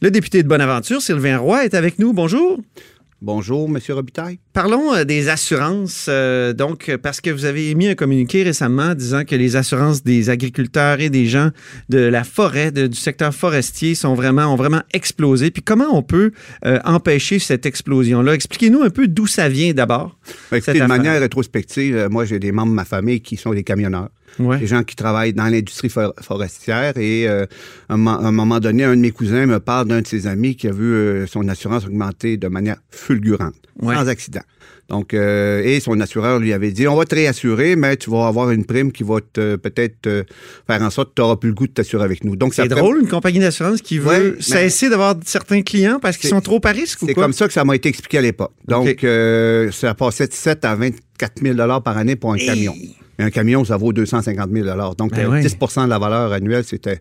Le député de Bonaventure, Sylvain Roy, est avec nous. Bonjour. Bonjour, M. Robitaille. Parlons euh, des assurances. euh, donc, parce que vous avez émis un communiqué récemment disant que les assurances des agriculteurs et des gens de la forêt, de- du secteur forestier, sont vraiment, ont vraiment explosé. Puis comment on peut euh, empêcher cette explosion-là? Expliquez-nous un peu d'où ça vient d'abord. Ben, de manière rétrospective, moi, j'ai des membres de ma famille qui sont des camionneurs. Ouais. Des gens qui travaillent dans l'industrie for- forestière. Et euh, à un, à un moment donné, un de mes cousins me parle d'un de ses amis qui a vu euh, son assurance augmenter de manière fulgurante, Ouais. sans accident. Donc, euh, et son assureur lui avait dit, on va te réassurer, mais tu vas avoir une prime qui va te peut-être euh, faire en sorte que tu n'auras plus le goût de t'assurer avec nous. Donc, C'est drôle, une compagnie d'assurance qui veut Ouais, cesser d'avoir certains clients parce qu'ils sont trop à risque ou C'est comme ça que ça m'a été expliqué à l'époque. Donc, euh, ça passait de 7 à 24 000 par année pour un camion. Et un camion, ça vaut 250 000 Donc, Ben euh, ouais. 10% de la valeur annuelle, c'était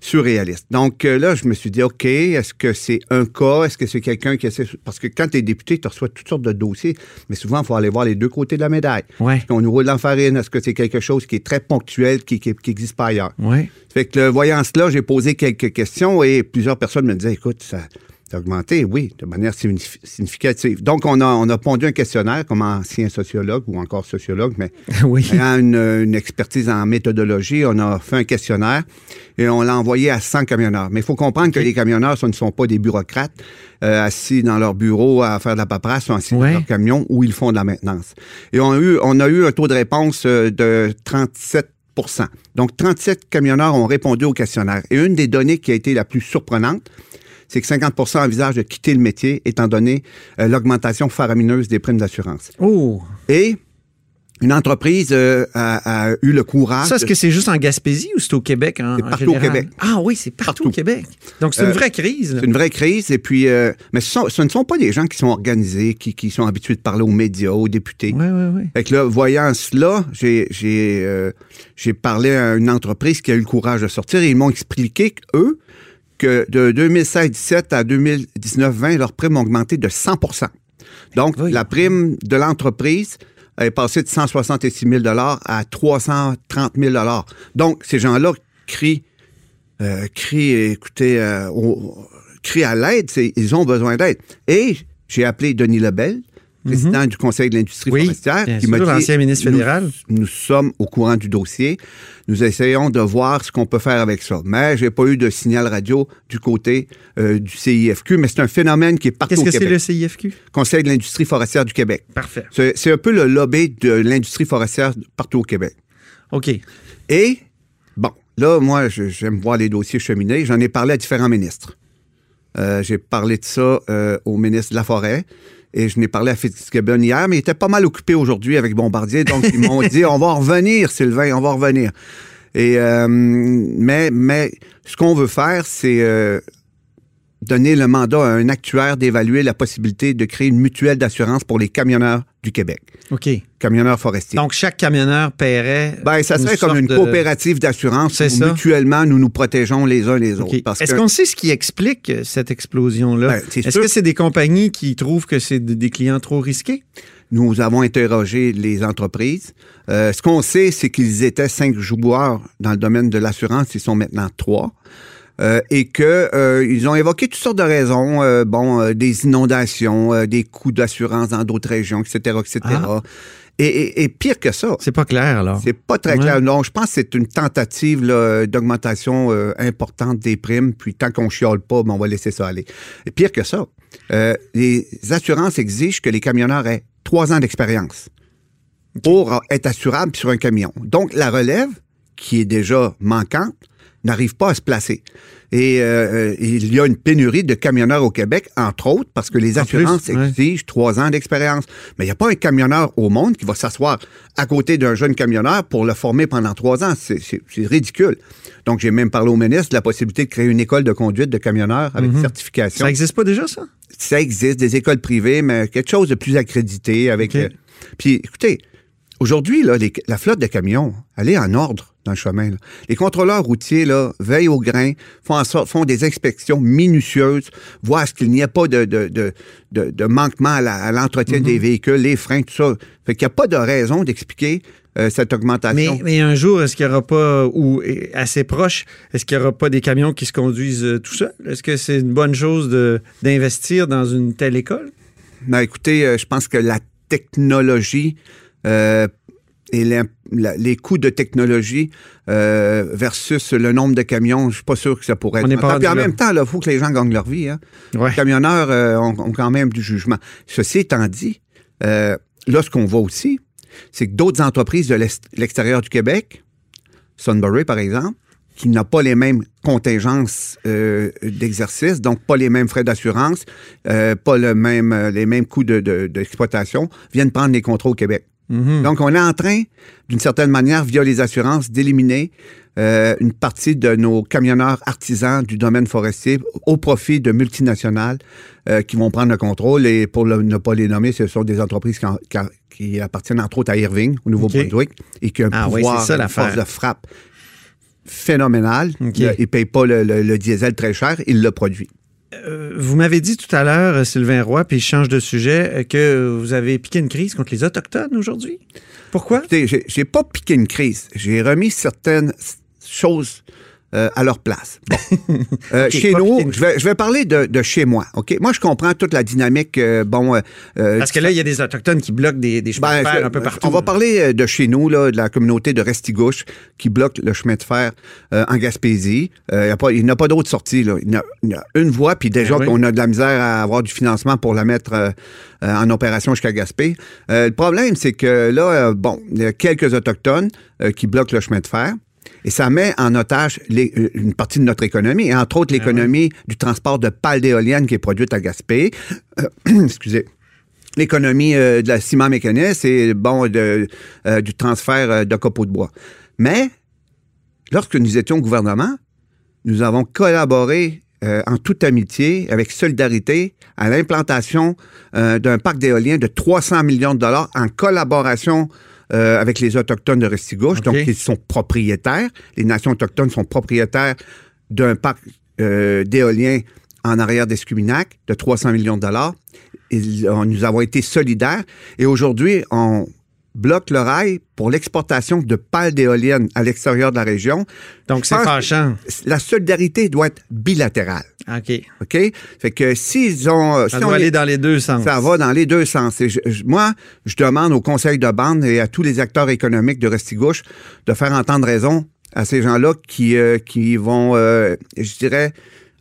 surréaliste. Donc, euh, là, je me suis dit, OK, est-ce que c'est un cas? Est-ce que c'est quelqu'un qui essaie... Parce que quand tu es député, tu reçois toutes sortes de dossiers, mais souvent, il faut aller voir les deux côtés de la médaille. Ouais. Est-ce qu'on nous roule la farine? Est-ce que c'est quelque chose qui est très ponctuel, qui n'existe pas ailleurs? Ouais. Fait que le voyant cela, j'ai posé quelques questions et plusieurs personnes me disaient, écoute, ça, augmenté, oui, de manière signif- significative. Donc, on a, on a pondu un questionnaire comme ancien sociologue ou encore sociologue, mais oui. ayant une, une expertise en méthodologie, on a fait un questionnaire et on l'a envoyé à 100 camionneurs. Mais il faut comprendre que les camionneurs, ce ne sont pas des bureaucrates euh, assis dans leur bureau à faire de la paperasse, sont assis Ouais. dans leur camion où ils font de la maintenance. Et on a eu, on a eu un taux de réponse euh, de 37% donc, 37 camionneurs ont répondu au questionnaire. Et une des données qui a été la plus surprenante, c'est que 50% envisagent de quitter le métier étant donné euh, l'augmentation faramineuse des primes d'assurance. Oh. Et une entreprise euh, a, a eu le courage. Ça, est-ce que c'est juste en Gaspésie ou c'est au Québec? En, C'est en partout au? Québec. Ah oui, c'est partout, Partout. au Québec. Donc, c'est une Euh, vraie crise. là. C'est une vraie crise. Et puis, euh, mais ce, sont- ce ne sont pas des gens qui sont organisés, qui, qui sont habitués de parler aux médias, aux députés. Oui, oui, oui. Fait que là, voyant cela, j'ai j'ai j'ai parlé à une entreprise qui a eu le courage de sortir et ils m'ont expliqué qu'eux, que de 2016-17 à 2019-20, leurs primes ont augmenté de 100% Donc, Oui. la prime de l'entreprise est passée de 166 000 à 330 000 Donc, ces gens-là crient, euh, crient, écoutez, euh, crient à l'aide, ils ont besoin d'aide. Et j'ai appelé Denis Lebel, président du Conseil de l'industrie. Oui, forestière, bien qui m'a dit ministre fédéral. Nous, sommes au courant du dossier. Nous essayons de voir ce qu'on peut faire avec ça. Mais j'ai pas eu de signal radio du côté euh, du CIFQ, mais c'est un phénomène qui est partout Qu'est-ce que c'est le CIFQ? Conseil de l'industrie forestière du Québec. Parfait. C'est un peu le lobby de l'industrie forestière partout au Québec. OK. Et, bon, là, moi, j'aime voir les dossiers cheminer. J'en ai parlé à différents ministres. Euh, J'ai parlé de ça euh, au ministre de la Forêt. Et je n'ai parlé à Fitzgibbon hier, mais il était pas mal occupé aujourd'hui avec Bombardier. Donc, ils m'ont dit, on va en revenir, Sylvain, on va en revenir. Et, euh, mais, mais ce qu'on veut faire, c'est euh, donner le mandat à un actuaire d'évaluer la possibilité de créer une mutuelle d'assurance pour les camionneurs du Québec, OK. camionneurs forestiers. Donc, chaque camionneur paierait. Ben, ça serait comme une coopérative d'assurance où ça. mutuellement nous nous protégeons les uns les autres. Est-ce qu'on sait ce qui explique euh, cette explosion-là? Ben, Est-ce que c'est des compagnies qui trouvent que c'est de- des clients trop risqués? nous avons interrogé les entreprises. Euh, ce qu'on sait, c'est qu'ils étaient cinq joueurs dans le domaine de l'assurance. Ils sont maintenant trois. Euh, et que euh, ils ont évoqué toutes sortes de raisons, euh, bon, euh, des inondations, euh, des coûts d'assurance dans d'autres régions, etc., etc. Ah. Et, et- et pire que ça, C'est pas clair, alors. C'est pas très Ouais. clair. Non, je pense que c'est une tentative là, d'augmentation euh, importante des primes. Puis tant qu'on chiale pas, ben, on va laisser ça aller. Et pire que ça, euh, les assurances exigent que les camionneurs aient trois ans d'expérience pour être assurables sur un camion. Donc la relève, qui est déjà manquante, n'arrive pas à se placer. Et euh, euh, il y a une pénurie de camionneurs au Québec, entre autres, parce que les plus, assurances exigent trois ans d'expérience. Mais il n'y a pas un camionneur au monde qui va s'asseoir à côté d'un jeune camionneur pour le former pendant trois ans. C'est- ridicule. Donc, j'ai même parlé au ministre de la possibilité de créer une école de conduite de camionneurs avec certification. Ça existe pas déjà, ça? Ça existe, des écoles privées, mais quelque chose de plus accrédité avec. Euh, puis, écoutez, aujourd'hui, la flotte de camions, elle est en ordre dans le chemin. là. Les contrôleurs routiers là, veillent au grain, font, en sorte, font des inspections minutieuses, voient ce qu'il n'y ait pas de, de, de, de- de manquement à l'entretien des véhicules, les freins, tout ça. Fait qu'il n'y a pas de raison d'expliquer euh, cette augmentation. Mais, mais un jour, est-ce qu'il n'y aura pas, ou assez proche, est-ce qu'il n'y aura pas des camions qui se conduisent euh, tout seuls? Est-ce que c'est une bonne chose d'investir dans une telle école? Ben, écoutez, euh, je pense que la technologie euh, et les, la- les coûts de technologie euh, versus le nombre de camions, je suis pas sûr que ça pourrait On être. n'est pas. Puis en même temps, il faut que les gens gagnent leur vie. Hein. Ouais. Les camionneurs euh, ont, ont quand même du jugement. Ceci étant dit, euh, là, ce qu'on voit aussi, c'est que d'autres entreprises de l'ex- l'extérieur du Québec, Sunbury par exemple, qui n'a pas les mêmes contingences euh, d'exercice, donc pas les mêmes frais d'assurance, euh, pas le même, les mêmes coûts de- de- d'exploitation, viennent prendre les contrats au Québec. Mhm. Donc, on est en train, d'une certaine manière, via les assurances, d'éliminer euh, une partie de nos camionneurs artisans du domaine forestier au profit de multinationales euh, qui vont prendre le contrôle. Et pour le- ne pas les nommer, ce sont des entreprises qui, en- qui en- qui appartiennent entre autres à Irving, au Nouveau-Brunswick, et qui ont un Ah pouvoir, ça, une force de frappe phénoménale. OK. Le- ils ne payent pas le, le- le diesel très cher, ils le produisent. Euh, vous m'avez dit tout à l'heure, Sylvain Roy, puis je change de sujet, euh, que vous avez piqué une crise contre les Autochtones aujourd'hui. Pourquoi? J'ai- pas piqué une crise. J'ai remis certaines choses euh, à leur place. Bon. Euh, chez nous, je vais, je vais parler de, de chez moi. OK? Moi, je comprends toute la dynamique. euh, bon, euh, euh, Parce que là, il y a des Autochtones qui bloquent des, des chemins ben, de fer je- un peu partout. On va parler euh, de chez nous, là, de la communauté de Restigouche qui bloque le chemin de fer euh, en Gaspésie. Euh, il y a pas- il n'y a pas d'autre sortie. Là. Il, y a, il y a une voie, puis déjà Ben oui. qu'on a de la misère à avoir du financement pour la mettre en opération jusqu'à Gaspé. Euh, le problème, c'est que là, bon, il y a quelques Autochtones euh, qui bloquent le chemin de fer. Et ça met en otage les- euh, une partie de notre économie, et entre autres l'économie du transport de pales d'éoliennes qui est produite à Gaspé. Euh, excusez l'économie euh, de la ciment mécanique et bon de, euh, du transfert de copeaux de bois. Mais lorsque nous étions au gouvernement, nous avons collaboré euh, en toute amitié, avec solidarité, à l'implantation euh, d'un parc d'éolien de 300 millions de dollars en collaboration euh, avec les Autochtones de Restigouche. Donc, ils sont propriétaires. Les nations autochtones sont propriétaires d'un parc d'éolien en arrière d'Escuminac de 300 millions de dollars. Ils- on- nous avons été solidaires. Et aujourd'hui, on bloque le rail pour l'exportation de pales d'éoliennes à l'extérieur de la région. Donc, c'est fâchant. La solidarité doit être bilatérale. OK. OK? Fait que s'ils ont. Ça si doit on aller est- dans les deux sens. ça va dans les deux sens. Et je- je- moi, je demande au conseil de bande et à tous les acteurs économiques de Restigouche de faire entendre raison à ces gens-là qui, euh, qui vont, euh, je dirais,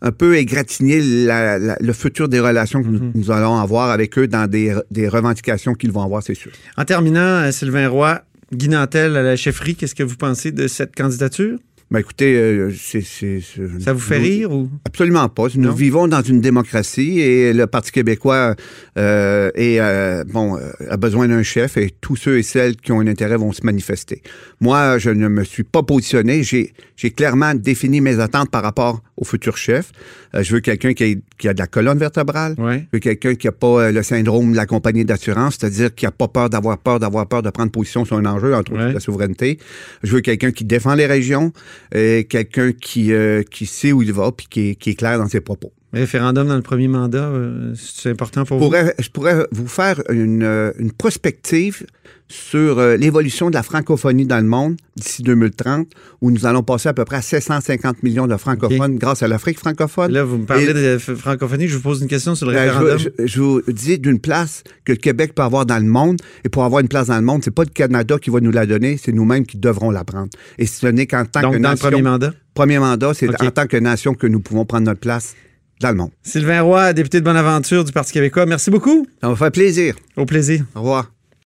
un peu égratigner la- la- le futur des relations que nous- Mhm. nous, allons avoir avec eux dans des, des revendications qu'ils vont avoir, c'est sûr. En terminant, euh, Sylvain Roy, Guy Nantel à la chefferie, qu'est-ce que vous pensez de cette candidature? Ben écoutez, euh, c'est... c'est- c'est- Ça vous fait rire ou? Absolument pas. Nous Non? vivons dans une démocratie et le Parti québécois euh, est, euh, bon, euh, a besoin d'un chef et tous ceux et celles qui ont un intérêt vont se manifester. Moi, je ne me suis pas positionné. J'ai, j'ai clairement défini mes attentes par rapport au futur chef. Euh, je veux quelqu'un qui, ait- qui a de la colonne vertébrale. Oui. Je veux quelqu'un qui n'a pas euh, le syndrome de la compagnie d'assurance, c'est-à-dire qui n'a pas peur d'avoir peur, d'avoir peur de prendre position sur un enjeu, entre autres Ouais. la souveraineté. Je veux quelqu'un qui défend les régions, quelqu'un qui, euh, qui sait où il va, puis qui qui est clair dans ses propos. Référendum dans le premier mandat, euh, c'est important pour Je vous? pourrais, je pourrais vous faire une, euh, une prospective sur euh, l'évolution de la francophonie dans le monde d'ici 2030, où nous allons passer à peu près à 750 millions de francophones grâce à l'Afrique francophone. Là, vous me parlez Et- de francophonie, je vous pose une question sur le Ben, référendum. je, je- je vous dis d'une place que le Québec peut avoir dans le monde. Et pour avoir une place dans le monde, c'est pas le Canada qui va nous la donner, c'est nous-mêmes qui devrons la prendre. Et ce n'est qu'en tant Donc, que dans nation, le premier mandat? premier mandat, c'est en tant que nation que nous pouvons prendre notre place dans le monde. Sylvain Roy, député de Bonaventure du Parti québécois, merci beaucoup. Ça va faire plaisir. Au plaisir. Au revoir.